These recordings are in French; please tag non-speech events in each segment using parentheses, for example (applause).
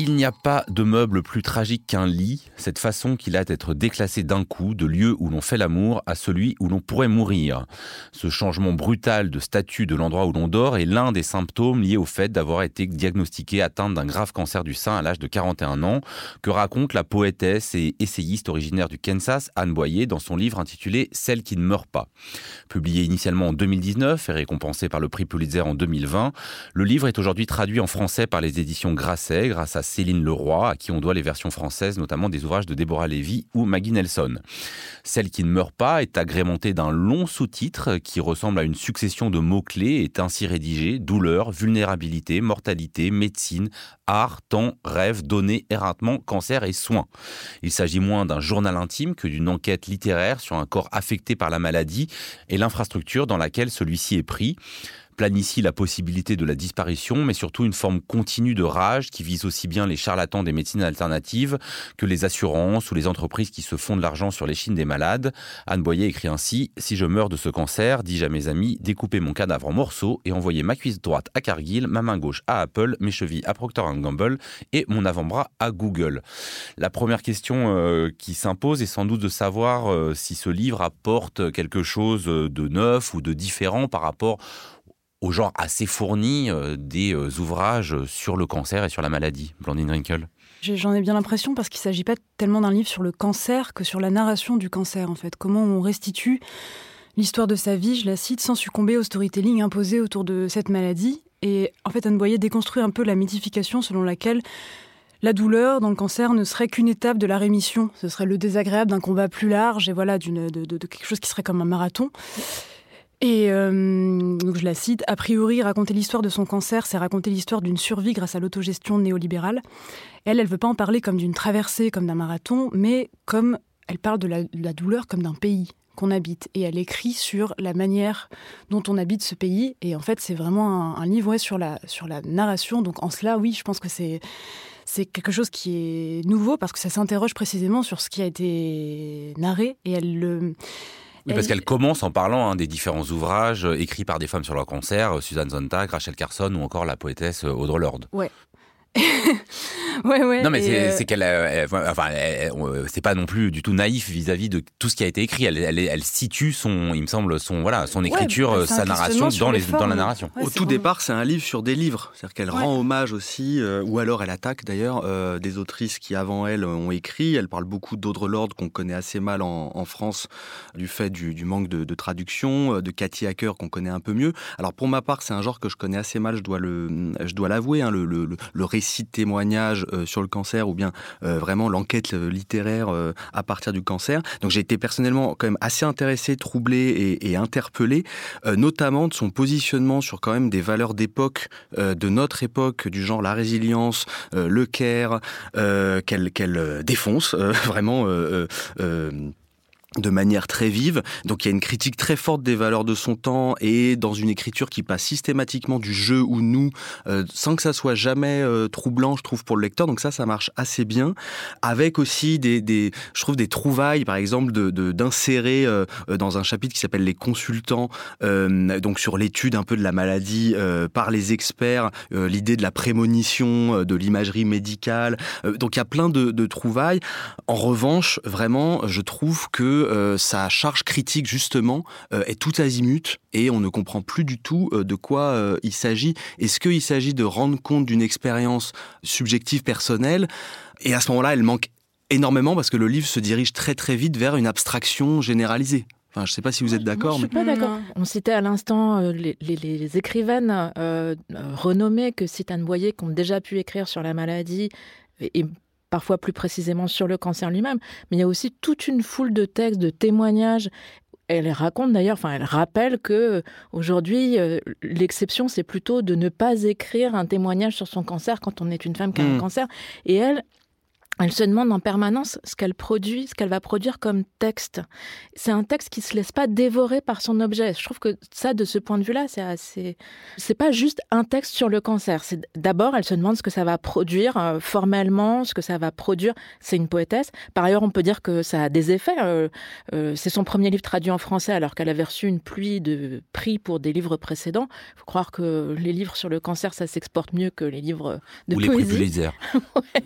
Il n'y a pas de meuble plus tragique qu'un lit, cette façon qu'il a d'être déclassé d'un coup de lieu où l'on fait l'amour à celui où l'on pourrait mourir. Ce changement brutal de statut de l'endroit où l'on dort est l'un des symptômes liés au fait d'avoir été diagnostiqué atteinte d'un grave cancer du sein à l'âge de 41 ans, que raconte la poétesse et essayiste originaire du Kansas, Anne Boyer, dans son livre intitulé Celle qui ne meurt pas. Publié initialement en 2019 et récompensé par le prix Pulitzer en 2020, le livre est aujourd'hui traduit en français par les éditions Grasset grâce à Céline Leroy, à qui on doit les versions françaises, notamment des ouvrages de Déborah Lévy ou Maggie Nelson. Celle qui ne meurt pas est agrémentée d'un long sous-titre qui ressemble à une succession de mots-clés et est ainsi rédigé douleur, vulnérabilité, mortalité, médecine, art, temps, rêve, données, éreintement, cancer et soins. Il s'agit moins d'un journal intime que d'une enquête littéraire sur un corps affecté par la maladie et l'infrastructure dans laquelle celui-ci est pris planifie la possibilité de la disparition, mais surtout une forme continue de rage qui vise aussi bien les charlatans des médecines alternatives que les assurances ou les entreprises qui se font de l'argent sur les chines des malades. Anne Boyer écrit ainsi Si je meurs de ce cancer, dis-je à mes amis, découpez mon cadavre en morceaux et envoyez ma cuisse droite à Cargill, ma main gauche à Apple, mes chevilles à Procter Gamble et mon avant-bras à Google. La première question euh, qui s'impose est sans doute de savoir euh, si ce livre apporte quelque chose de neuf ou de différent par rapport au genre assez fourni euh, des euh, ouvrages sur le cancer et sur la maladie, Blandine Rinkel J'en ai bien l'impression parce qu'il ne s'agit pas tellement d'un livre sur le cancer que sur la narration du cancer en fait. Comment on restitue l'histoire de sa vie, je la cite, sans succomber au storytelling imposé autour de cette maladie. Et en fait, Anne Boyer déconstruit un peu la mythification selon laquelle la douleur dans le cancer ne serait qu'une étape de la rémission. Ce serait le désagréable d'un combat plus large et voilà, de, de, quelque chose qui serait comme un marathon. Et euh, donc je la cite, a priori, raconter l'histoire de son cancer, c'est raconter l'histoire d'une survie grâce à l'autogestion néolibérale. Elle, elle veut pas en parler comme d'une traversée, comme d'un marathon, mais comme elle parle de la, douleur comme d'un pays qu'on habite. Et elle écrit sur la manière dont on habite ce pays. Et en fait, c'est vraiment un, livre sur, la, sur la narration. Donc en cela, oui, je pense que c'est c'est quelque chose qui est nouveau parce que ça s'interroge précisément sur ce qui a été narré et elle le oui, parce qu'elle commence en parlant hein, des différents ouvrages euh, écrits par des femmes sur leur cancer, euh, Suzanne Sontag, Rachel Carson ou encore la poétesse euh, Audre Lorde. Ouais. (laughs) ouais, ouais. Non, mais c'est euh, qu'elle, enfin, c'est pas non plus du tout naïf vis-à-vis de tout ce qui a été écrit. Elle, elle, situe son, il me semble, son voilà, son écriture, sa narration dans les, dans la narration. Au tout départ, c'est un livre sur des livres, c'est-à-dire qu'elle rend hommage aussi, euh, ou alors elle attaque d'ailleurs euh, des autrices qui avant elle ont écrit. Elle parle beaucoup d'Audre Lorde qu'on connaît assez mal en, en, France du fait du, du manque de, de, traduction, de Cathy Hacker qu'on connaît un peu mieux. Alors pour ma part, c'est un genre que je connais assez mal, je dois le, je dois l'avouer, hein, le, le, le récit de témoignages euh, sur le cancer ou bien euh, vraiment l'enquête euh, littéraire à partir du cancer. Donc j'ai été personnellement quand même assez intéressé, troublé et, interpellé, notamment de son positionnement sur quand même des valeurs d'époque, de notre époque, du genre la résilience, le care, qu'elle défonce (laughs) vraiment de manière très vive. Donc il y a une critique très forte des valeurs de son temps et dans une écriture qui passe systématiquement du jeu ou nous, euh, sans que ça soit jamais euh, troublant, je trouve, pour le lecteur. Donc ça, ça marche assez bien. Avec aussi des, je trouve, des trouvailles, par exemple, de d'insérer euh, dans un chapitre qui s'appelle les consultants, donc sur l'étude un peu de la maladie par les experts, l'idée de la prémonition, de l'imagerie médicale. donc il y a plein de, de trouvailles. En revanche, vraiment, je trouve que euh, sa charge critique justement euh, est tout azimut et on ne comprend plus du tout euh, de quoi il s'agit. Est-ce qu'il s'agit de rendre compte d'une expérience subjective personnelle? Et à ce moment-là, elle manque énormément parce que le livre se dirige très très vite vers une abstraction généralisée. Enfin, je ne sais pas si vous êtes d'accord. Je suis pas d'accord. On citait à l'instant les, écrivaines renommées que cite Anne Boyer qui ont déjà pu écrire sur la maladie et parfois plus précisément sur le cancer lui-même, mais il y a aussi toute une foule de textes, de témoignages. Elle raconte d'ailleurs, enfin, elle rappelle que euh, aujourd'hui, euh, l'exception, c'est plutôt de ne pas écrire un témoignage sur son cancer quand on est une femme qui a un hmm. cancer. Et elle, elle se demande en permanence ce qu'elle produit, ce qu'elle va produire comme texte. C'est un texte qui se laisse pas dévorer par son objet. Je trouve que ça, de ce point de vue-là, c'est assez. C'est pas juste un texte sur le cancer. C'est d'abord, elle se demande ce que ça va produire euh, formellement, ce que ça va produire. C'est une poétesse. Par ailleurs, on peut dire que ça a des effets. Euh, euh, c'est son premier livre traduit en français, alors qu'elle avait reçu une pluie de prix pour des livres précédents. Faut croire que les livres sur le cancer, ça s'exporte mieux que les livres de Ou poésie. les prix Pulitzer. (laughs) ouais.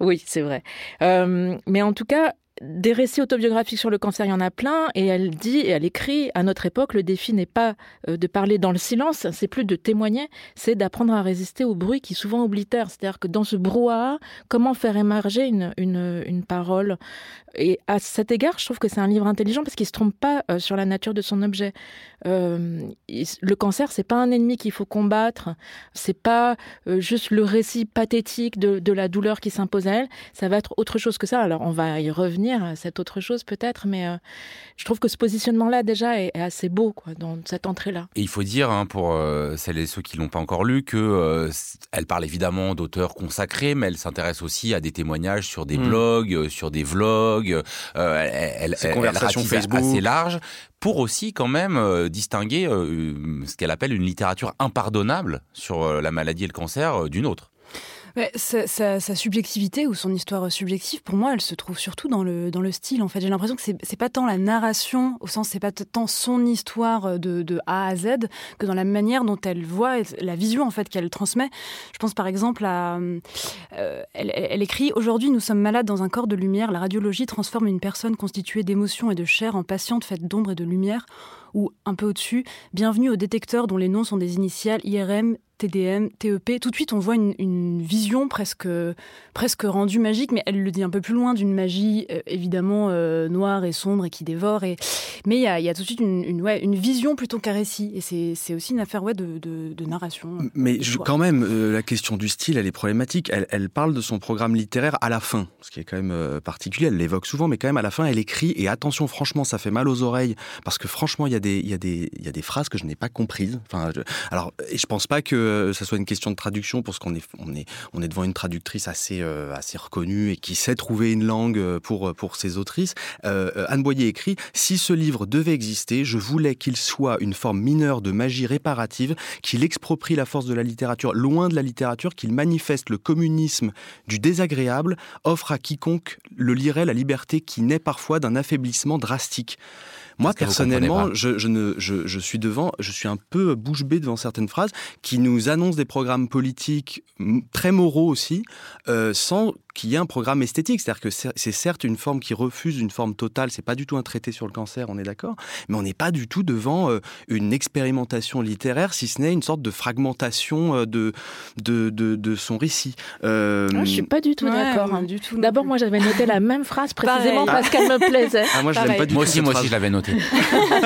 Oui, c'est vrai. Euh, mais en tout cas, des récits autobiographiques sur le cancer, il y en a plein, et elle dit et elle écrit à notre époque, le défi n'est pas euh, de parler dans le silence, c'est plus de témoigner, c'est d'apprendre à résister au bruit qui souvent oblitère. C'est-à-dire que dans ce brouhaha, comment faire émerger une, une, parole? Et à cet égard, je trouve que c'est un livre intelligent parce qu'il se trompe pas euh, sur la nature de son objet. Euh, le cancer, c'est pas un ennemi qu'il faut combattre, c'est pas juste le récit pathétique de, de la douleur qui s'impose à elle, ça va être autre chose que ça. Alors on va y revenir à cette autre chose peut-être, mais euh, je trouve que ce positionnement-là déjà est, est, assez beau quoi, dans cette entrée-là. Et il faut dire hein, pour euh, celles et ceux qui l'ont pas encore lu que euh, elle parle évidemment d'auteurs consacrés, mais elle s'intéresse aussi à des témoignages sur des Mm. blogs, euh, sur des vlogs. euh, elle, Ces elle, conversations ratisse Facebook. assez large pour aussi quand même euh, distinguer euh, ce qu'elle appelle une littérature impardonnable sur euh, la maladie et le cancer euh, d'une autre. Sa, subjectivité ou son histoire subjective, pour moi, elle se trouve surtout dans le, dans le style. En fait, j'ai l'impression que c'est pas tant la narration, au sens c'est pas tant son histoire de, de A à Z, que dans la manière dont elle voit, la vision en fait qu'elle transmet. Je pense par exemple à, euh, elle, elle écrit aujourd'hui nous sommes malades dans un corps de lumière. La radiologie transforme une personne constituée d'émotions et de chair en patiente faite d'ombre et de lumière. Ou un peu au-dessus, bienvenue aux détecteurs dont les noms sont des initiales IRM, TDM, TEP. Tout de suite, on voit une, une, vision presque, presque rendue magique, mais elle le dit un peu plus loin d'une magie euh, évidemment euh, noire et sombre et qui dévore. Et... Mais il y a, y a, tout de suite une, une, ouais, une vision plutôt qu'un récit. Et c'est aussi une affaire ouais, de, de, de narration. Mais je, quand même, euh, la question du style, elle est problématique. Elle, elle, parle de son programme littéraire à la fin, ce qui est quand même euh, particulier. Elle l'évoque souvent, mais quand même à la fin, elle écrit. Et attention, franchement, ça fait mal aux oreilles parce que franchement, il y a des, il y a des, il y a des phrases que je n'ai pas comprises. Enfin, je, alors, et je pense pas que ça soit une question de traduction, parce qu'on est, on est, on est devant une traductrice assez, euh, assez reconnue et qui sait trouver une langue pour, pour ses autrices. Euh, Anne Boyer écrit Si ce livre devait exister, je voulais qu'il soit une forme mineure de magie réparative, qu'il exproprie la force de la littérature, loin de la littérature, qu'il manifeste le communisme du désagréable, offre à quiconque le lirait la liberté qui naît parfois d'un affaiblissement drastique. Moi, personnellement, je, je, ne, je, je, suis devant, je suis un peu bouche bée devant certaines phrases qui nous annoncent des programmes politiques très moraux aussi, euh, sans qu'il y ait un programme esthétique. C'est-à-dire que c'est certes une forme qui refuse une forme totale, c'est pas du tout un traité sur le cancer, on est d'accord, mais on n'est pas du tout devant euh, une expérimentation littéraire, si ce n'est une sorte de fragmentation euh, de, de, de, de son récit. Euh... Ah, je suis pas du tout ouais, d'accord. Hein. D'abord, moi, j'avais noté la même phrase précisément Pareil. parce qu'elle me plaisait. Ah, moi, je l'aime pas du moi tout. Aussi, moi aussi, je l'avais noté.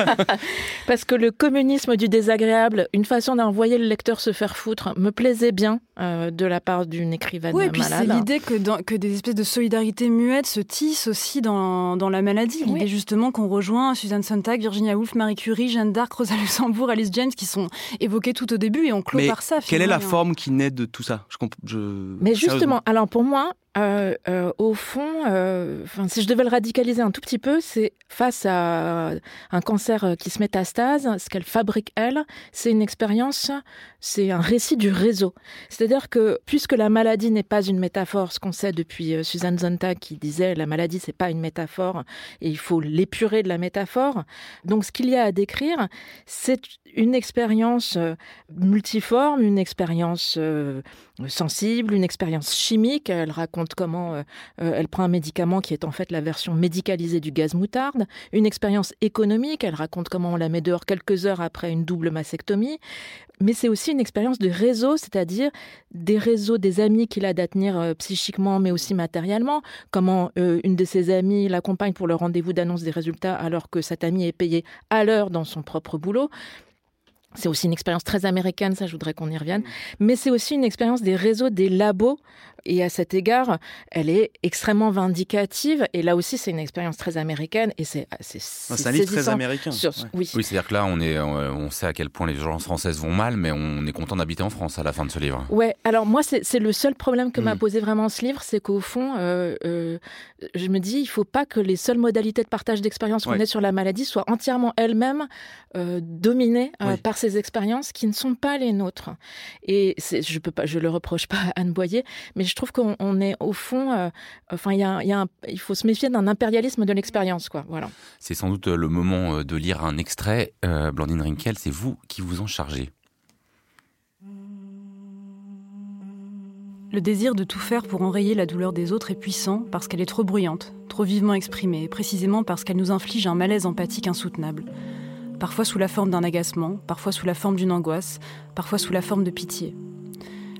(laughs) parce que le communisme du désagréable, une façon d'envoyer le lecteur se faire foutre, me plaisait bien euh, de la part d'une écrivaine oui, malade. c'est l'idée que, dans, que des espèces de solidarité muette se tissent aussi dans, dans la maladie. L'idée oui. justement qu'on rejoint Suzanne Sontag, Virginia Woolf, Marie Curie, Jeanne d'Arc, Rosa Luxembourg, Alice James, qui sont évoquées tout au début et on clôt Mais par ça. Quelle est la forme qui naît de tout ça? Je, je... Mais justement, alors pour moi, euh, euh, au fond, euh, si je devais le radicaliser un tout petit peu, c'est face à un cancer qui se métastase, ce qu'elle fabrique elle, c'est une expérience, c'est un récit du réseau. C'est-à-dire que puisque la maladie n'est pas une métaphore, ce qu'on sait depuis Suzanne Zontag qui disait la maladie c'est pas une métaphore et il faut l'épurer de la métaphore. Donc ce qu'il y a à décrire, c'est une expérience multiforme, une expérience sensible, une expérience chimique. Elle raconte comment euh, elle prend un médicament qui est en fait la version médicalisée du gaz moutarde. Une expérience économique. Elle raconte comment on la met dehors quelques heures après une double mastectomie. Mais c'est aussi une expérience de réseau, c'est-à-dire des réseaux, des amis qu'il a à tenir euh, psychiquement, mais aussi matériellement. Comment euh, une de ses amies l'accompagne pour le rendez-vous d'annonce des résultats alors que cette amie est payée à l'heure dans son propre boulot. C'est aussi une expérience très américaine, ça je voudrais qu'on y revienne. Mais c'est aussi une expérience des réseaux, des labos et à cet égard, elle est extrêmement vindicative. Et là aussi, c'est une expérience très américaine. Et c'est c'est un livre très américain. Oui, oui c'est-à-dire que là, on, est, on sait à quel point les gens françaises vont mal, mais on est content d'habiter en France à la fin de ce livre. Ouais, alors moi, c'est le seul problème que m'a mm. posé vraiment ce livre, c'est qu'au fond, euh, euh, je me dis, il faut pas que les seules modalités de partage d'expérience qu'on ait sur la maladie soient entièrement elles-mêmes euh, dominées par ces expériences qui ne sont pas les nôtres. Et je peux pas, je le reproche pas à Anne Boyer, mais je trouve qu'on est au fond, enfin, il y a, y a il faut se méfier d'un impérialisme de l'expérience, quoi. Voilà. C'est sans doute le moment de lire un extrait. Blandine Rinkel, c'est vous qui vous en chargez. Le désir de tout faire pour enrayer la douleur des autres est puissant parce qu'elle est trop bruyante, trop vivement exprimée, et précisément parce qu'elle nous inflige un malaise empathique insoutenable. Parfois sous la forme d'un agacement, parfois sous la forme d'une angoisse, parfois sous la forme de pitié.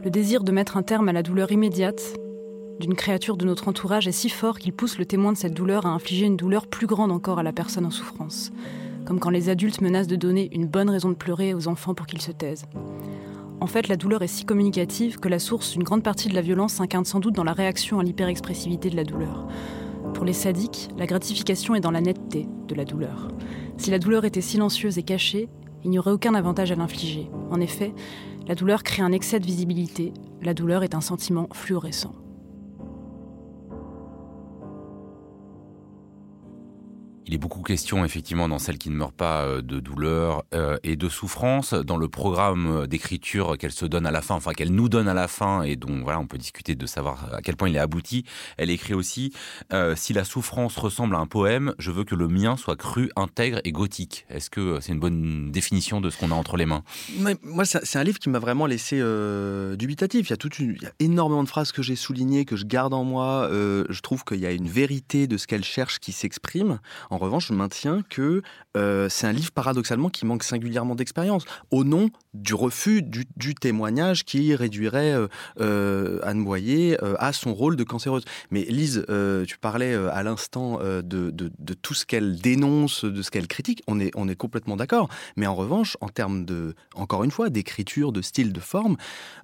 Le désir de mettre un terme à la douleur immédiate d'une créature de notre entourage est si fort qu'il pousse le témoin de cette douleur à infliger une douleur plus grande encore à la personne en souffrance, comme quand les adultes menacent de donner une bonne raison de pleurer aux enfants pour qu'ils se taisent. En fait, la douleur est si communicative que la source d'une grande partie de la violence s'incarne sans doute dans la réaction à l'hyperexpressivité de la douleur. Pour les sadiques, la gratification est dans la netteté de la douleur. Si la douleur était silencieuse et cachée, il n'y aurait aucun avantage à l'infliger. En effet, la douleur crée un excès de visibilité, la douleur est un sentiment fluorescent. Il est beaucoup question, effectivement, dans celle qui ne meurt pas, euh, de douleur euh, et de souffrance. Dans le programme d'écriture qu'elle se donne à la fin, enfin qu'elle nous donne à la fin, et dont voilà, on peut discuter de savoir à quel point il est abouti. Elle écrit aussi euh, si la souffrance ressemble à un poème, je veux que le mien soit cru, intègre et gothique. Est-ce que c'est une bonne définition de ce qu'on a entre les mains? Moi, c'est un livre qui m'a vraiment laissé dubitatif. Il y a toute il y énormément de phrases que j'ai soulignées, que je garde en moi. je trouve qu'il y a une vérité de ce qu'elle cherche qui s'exprime. Revanche, je maintiens que euh, c'est un livre paradoxalement qui manque singulièrement d'expérience, au nom du refus du, témoignage qui réduirait euh, euh, Anne Boyer à son rôle de cancéreuse. Mais Lise, tu parlais à l'instant de, tout ce qu'elle dénonce, de ce qu'elle critique, on est, complètement d'accord. Mais en revanche, en termes de, encore une fois, d'écriture, de style, de forme,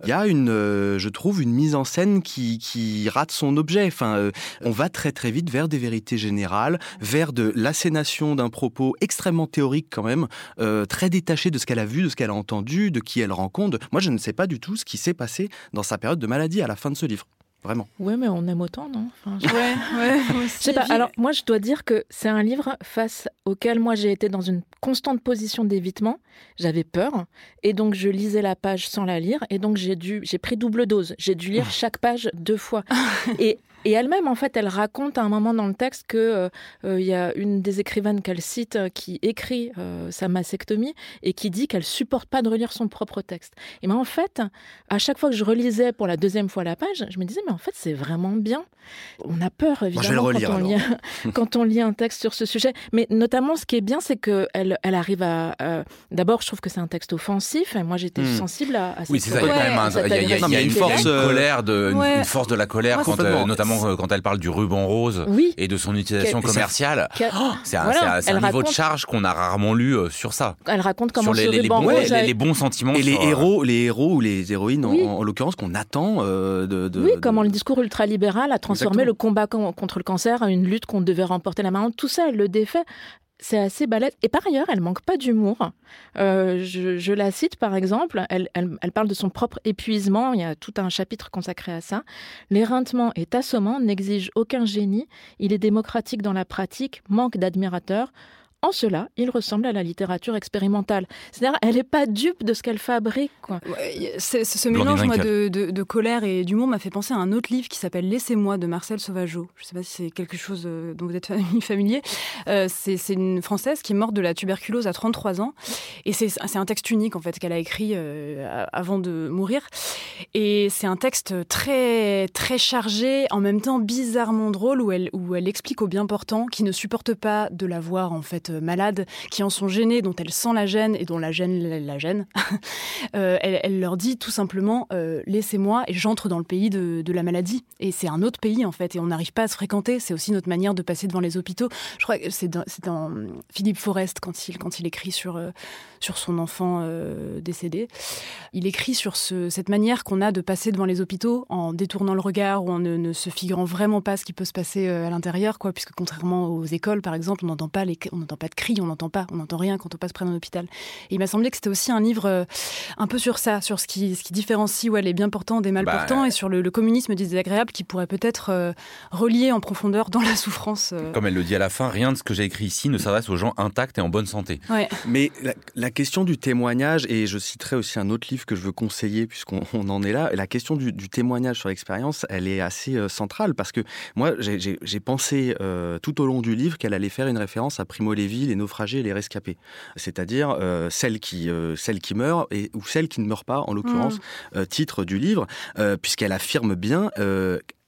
il y a une, je trouve, une mise en scène qui, qui rate son objet. Enfin, on va très très vite vers des vérités générales, vers de l'assénation d'un propos extrêmement théorique quand même, euh, très détaché de ce qu'elle a vu, de ce qu'elle a entendu, de qui elle rencontre. Moi, je ne sais pas du tout ce qui s'est passé dans sa période de maladie à la fin de ce livre. Vraiment. Oui, mais on aime autant, non? Enfin, je... Ouais, ouais. je sais pas. Alors, moi, je dois dire que c'est un livre face auquel moi j'ai été dans une constante position d'évitement. J'avais peur, et donc je lisais la page sans la lire, et donc j'ai dû, j'ai pris double dose. J'ai dû lire chaque page deux fois. (laughs) et et elle-même, en fait, elle raconte à un moment dans le texte qu'il euh, euh, y a une des écrivaines qu'elle cite euh, qui écrit sa mastectomie et qui dit qu'elle supporte pas de relire son propre texte. Et ben en fait, à chaque fois que je relisais pour la deuxième fois la page, je me disais mais en fait c'est vraiment bien. On a peur évidemment quand, on lit, (laughs) quand, on lit, un texte sur ce sujet, mais notamment ce qui est bien, c'est que elle, elle arrive à. D'abord, je trouve que c'est un texte offensif. Et moi, j'étais hmm. sensible à, à Oui, c'est ça. Il y a quand même il y a, une force, colère de, une, force de la colère, quand, notamment euh, quand elle parle du ruban rose et de son utilisation commerciale. Oh, (gasps) c'est un, niveau de charge qu'on a rarement lu euh, sur ça. Elle raconte comment sur les, ruban bons, rose les, bons sentiments. Et les héros, les héros ou les héroïnes, en, l'occurrence, qu'on attend euh, de, Oui, comment le discours ultralibéral a transformé le combat contre le cancer en une lutte qu'on devait remporter la main. Tout ça, elle le défait c'est assez balèze. Et par ailleurs, elle manque pas d'humour. Euh, je, la cite par exemple, elle, elle, parle de son propre épuisement, il y a tout un chapitre consacré à ça. L'éreintement est assommant, n'exige aucun génie, il est démocratique dans la pratique, manque d'admirateurs. En cela, il ressemble à la littérature expérimentale. C'est-à-dire, elle n'est pas dupe de ce qu'elle fabrique. Quoi. ce mélange de, colère et d'humour m'a fait penser à un autre livre qui s'appelle Laissez-moi de Marcel Sauvageau. Je ne sais pas si c'est quelque chose euh, dont vous êtes (laughs) familier. Euh, c'est une Française qui est morte de la tuberculose à 33 ans. Et c'est un texte unique, en fait, qu'elle a écrit euh, avant de mourir. Et c'est un texte très, très chargé, en même temps bizarrement drôle, où elle, où elle explique aux bien portants qui ne supportent pas de la voir, en fait, malades qui en sont gênées, dont elle sent la gêne et dont la gêne la gêne, (laughs) elle, leur dit tout simplement laissez-moi et j'entre dans le pays de, la maladie. Et c'est un autre pays en fait, et on n'arrive pas à se fréquenter. C'est aussi notre manière de passer devant les hôpitaux. Je crois que c'est dans, dans, Philippe Forest quand il, quand il écrit sur, sur son enfant décédé. Il écrit sur ce, cette manière qu'on a de passer devant les hôpitaux en détournant le regard ou en ne, se figurant vraiment pas ce qui peut se passer euh, à l'intérieur, quoi, puisque contrairement aux écoles, par exemple, on n'entend pas les, on pas de cris, on n'entend pas, on n'entend rien quand on passe près d'un hôpital. Et il m'a semblé que c'était aussi un livre euh, un peu sur ça, sur ce qui, ce qui différencie ouais, les bien portants des mal portants bah, et sur le, communisme désagréable qui pourrait peut-être euh, relier en profondeur dans la souffrance. Comme elle le dit à la fin, rien de ce que j'ai écrit ici ne s'adresse aux gens intacts et en bonne santé. Ouais. Mais la, la, question du témoignage, et je citerai aussi un autre livre que je veux conseiller puisqu'on (laughs) en est là, la question du, du témoignage sur l'expérience, elle est assez euh, centrale parce que moi, j'ai pensé euh, tout au long du livre qu'elle allait faire une référence à Primo Levi, les naufragés et les rescapés, c'est-à-dire euh, celle qui meurt et ou celle qui ne meurt pas, en l'occurrence, mmh. titre du livre, puisqu'elle affirme bien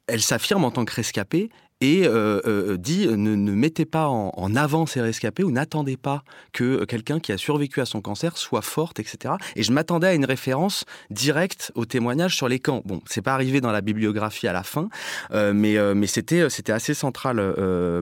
elle s'affirme en tant que rescapée et euh, euh, dit ne, mettez pas en, avant ces rescapés ou n'attendez pas que quelqu'un qui a survécu à son cancer soit forte, etc. Et je m'attendais à une référence directe au témoignage sur les camps. Bon, c'est pas arrivé dans la bibliographie à la fin, euh, mais, mais c'était, c'était assez central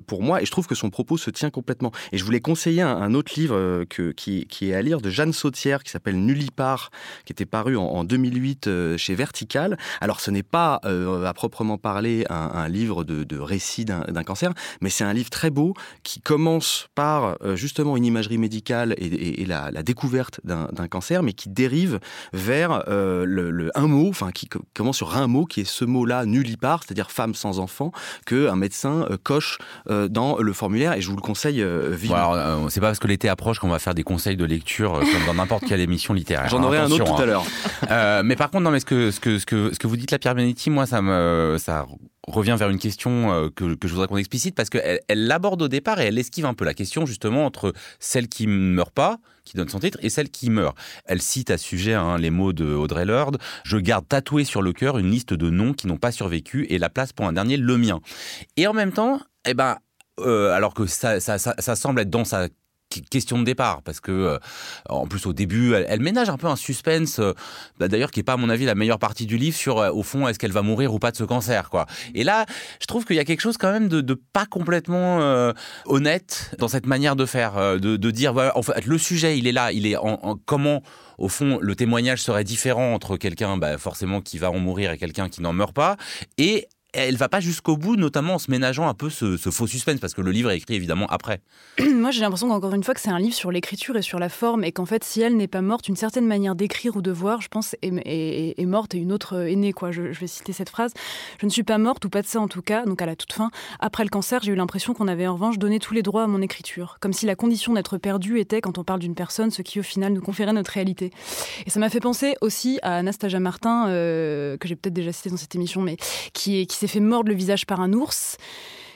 pour moi et je trouve que son propos se tient complètement. Et je voulais conseiller un, autre livre qui, est à lire de Jeanne Sautière qui s'appelle Nullipare, qui était paru en, 2008 chez Vertical. Alors ce n'est pas à proprement parler un, un livre de, de récit d'un cancer, mais c'est un livre très beau qui commence par euh, justement une imagerie médicale et, la, découverte d'un cancer, mais qui dérive vers euh, le, un mot, enfin qui commence sur un mot qui est ce mot-là nullipare, c'est-à-dire femme sans enfant, que un médecin euh, coche dans le formulaire. Et je vous le conseille vivement. Bon, c'est pas parce que l'été approche qu'on va faire des conseils de lecture comme dans n'importe quelle émission littéraire. J'en aurai un autre tout à hein. l'heure. mais par contre, non, mais ce que ce que ce que ce que vous dites là, Pierre Benetti, moi, ça me ça revient vers une question que, je voudrais qu'on explicite parce qu'elle elle l'aborde au départ et elle esquive un peu la question justement entre celle qui ne meurt pas, qui donne son titre, et celle qui meurt. Elle cite à ce sujet hein, les mots de Audrey Lorde Je garde tatoué sur le cœur une liste de noms qui n'ont pas survécu et la place pour un dernier, le mien. Et en même temps, eh ben, euh, alors que ça, ça, ça, ça, semble être dans sa question de départ parce que euh, en plus au début elle, ménage un peu un suspense euh, bah, d'ailleurs qui est pas à mon avis la meilleure partie du livre sur euh, au fond est-ce qu'elle va mourir ou pas de ce cancer quoi et là je trouve qu'il y a quelque chose quand même de, pas complètement honnête dans cette manière de faire de, de, dire voilà en fait le sujet il est là il est en, comment au fond, le témoignage serait différent entre quelqu'un, bah, forcément, qui va en mourir et quelqu'un qui n'en meurt pas. Et elle va pas jusqu'au bout, notamment en se ménageant un peu ce, faux suspense, parce que le livre est écrit évidemment après. (clears throat) Moi, j'ai l'impression qu'encore une fois que c'est un livre sur l'écriture et sur la forme, et qu'en fait, si elle n'est pas morte, une certaine manière d'écrire ou de voir, je pense, est, morte et une autre est née. Je, vais citer cette phrase. Je ne suis pas morte, ou pas de ça en tout cas, donc à la toute fin. Après le cancer, j'ai eu l'impression qu'on avait en revanche donné tous les droits à mon écriture, comme si la condition d'être perdu était, quand on parle d'une personne, ce qui au final nous conférait notre réalité. Et ça m'a fait penser aussi à Anastasia Martin, euh, que j'ai peut-être déjà cité dans cette émission, mais qui, est, qui s'est fait mordre le visage par un ours.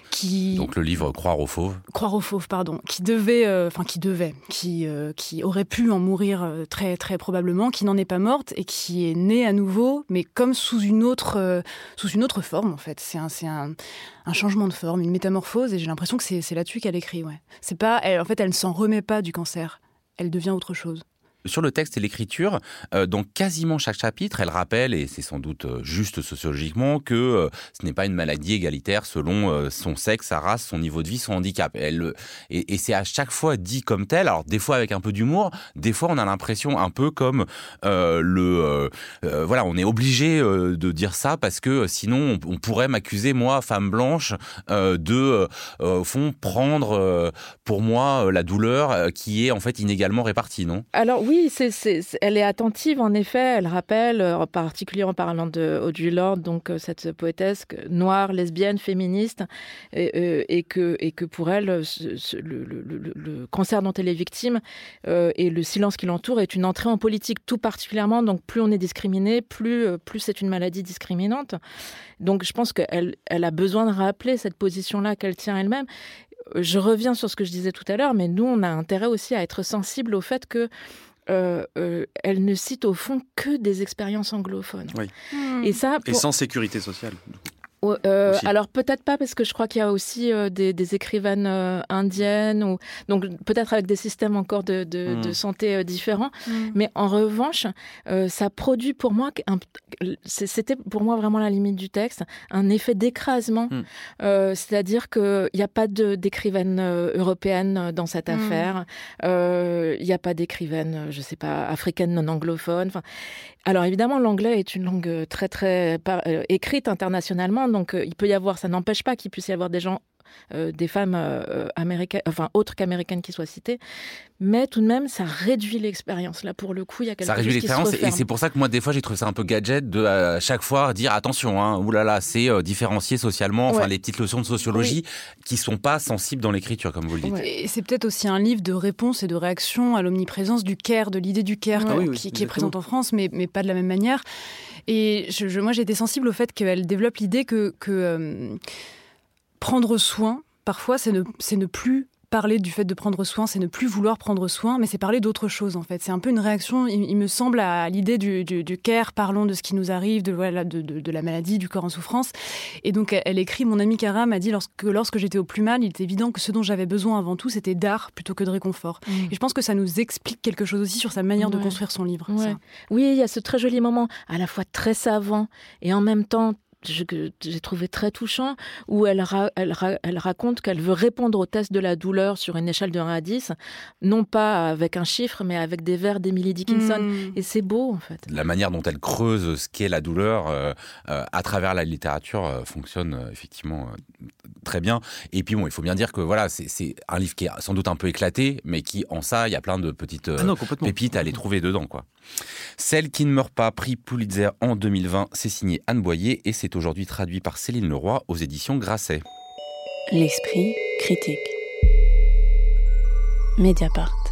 Qui... Donc le livre Croire aux fauves. Croire aux fauves, pardon. Qui devait, euh, enfin qui devait, qui, euh, qui aurait pu en mourir euh, très très probablement, qui n'en est pas morte et qui est née à nouveau, mais comme sous une autre, sous une autre forme en fait. C'est un, c'est un, un, changement de forme, une métamorphose et j'ai l'impression que c'est, c'est là-dessus qu'elle écrit. Ouais. C'est pas, elle, en fait, elle ne s'en remet pas du cancer. Elle devient autre chose sur le texte et l'écriture, euh, dans quasiment chaque chapitre, elle rappelle, et c'est sans doute euh, juste sociologiquement, que euh, ce n'est pas une maladie égalitaire selon son sexe, sa race, son niveau de vie, son handicap. Elle, et, c'est à chaque fois dit comme tel, alors des fois avec un peu d'humour, des fois on a l'impression un peu comme le... voilà, on est obligé de dire ça parce que sinon on, pourrait m'accuser, moi, femme blanche, de, au fond, prendre pour moi la douleur qui est en fait inégalement répartie, non? Oui, elle est attentive, en effet. Elle rappelle, euh, en particulier en parlant de Audrey Lorde, donc euh, cette poétesse noire, lesbienne, féministe, et, euh, que, pour elle, le, cancer dont elle est victime et le silence qui l'entoure est une entrée en politique, tout particulièrement. Donc, plus on est discriminé, plus, c'est une maladie discriminante. Donc, je pense qu'elle elle a besoin de rappeler cette position-là qu'elle tient elle-même je reviens sur ce que je disais tout à l'heure, mais nous, on a intérêt aussi à être sensible au fait que euh, euh, elle ne cite au fond que des expériences anglophones. Oui. Et ça, et sans sécurité sociale. Euh, alors peut-être pas parce que je crois qu'il y a aussi euh, des, écrivaines euh, indiennes ou donc peut-être avec des systèmes encore de, hmm. santé différents. Hmm. Mais en revanche, ça produit pour moi c'était pour moi vraiment la limite du texte, un effet d'écrasement. Hmm. C'est-à-dire qu'il n'y a pas d'écrivaine européenne dans cette affaire. Il n'y a pas d'écrivaine, je sais pas, africaine non anglophone. Alors évidemment, l'anglais est une langue très très écrite internationalement donc euh, il peut y avoir, ça n'empêche pas qu'il puisse y avoir des gens euh, des femmes euh, américaines, enfin autres qu'américaines qui soient citées, mais tout de même ça réduit l'expérience. Là pour le coup, il y a quelque ça réduit l'expérience et c'est pour ça que moi des fois j'ai trouvé ça un peu gadget de à chaque fois dire attention, hein, oulala, c'est différencié socialement, enfin les petites notions de sociologie qui qui sont pas sensibles dans l'écriture comme vous le dites. Et c'est peut-être aussi un livre de réponse et de réaction à l'omniprésence du care, de l'idée du care ah qui, qui, est présente en France, mais, mais pas de la même manière. Et je, moi, j'ai été sensible au fait qu'elle développe l'idée que, euh, prendre soin, parfois, c'est ne plus parler du fait de prendre soin, c'est ne plus vouloir prendre soin, mais c'est parler d'autre chose en fait. C'est un peu une réaction, il, me semble, à l'idée du, du, care, parlons de ce qui nous arrive, de, voilà, de, de, la maladie, du corps en souffrance. Et donc elle, écrit, mon ami Cara m'a dit lorsque, lorsque j'étais au plus mal, il était évident que ce dont j'avais besoin avant tout, c'était d'art plutôt que de réconfort. Mm. Et je pense que ça nous explique quelque chose aussi sur sa manière de construire son livre. Oui, il y a ce très joli moment, à la fois très savant et en même temps j'ai trouvé très touchant, où elle, elle, elle raconte qu'elle veut répondre au test de la douleur sur une échelle de 1 à 10, non pas avec un chiffre, mais avec des vers d'Emily Dickinson. Hmm. Et c'est beau, en fait. La manière dont elle creuse ce qu'est la douleur euh, euh, à travers la littérature euh, fonctionne effectivement très bien. Et puis, bon, il faut bien dire que voilà, c'est un livre qui est sans doute un peu éclaté, mais qui, en ça, il y a plein de petites ah pépites à aller trouver dedans, quoi. Celle qui ne meurt pas, prix Pulitzer en 2020, c'est signé Anne Boyer et c'est aujourd'hui traduit par Céline Leroy aux éditions Grasset. L'esprit critique. Mediapart.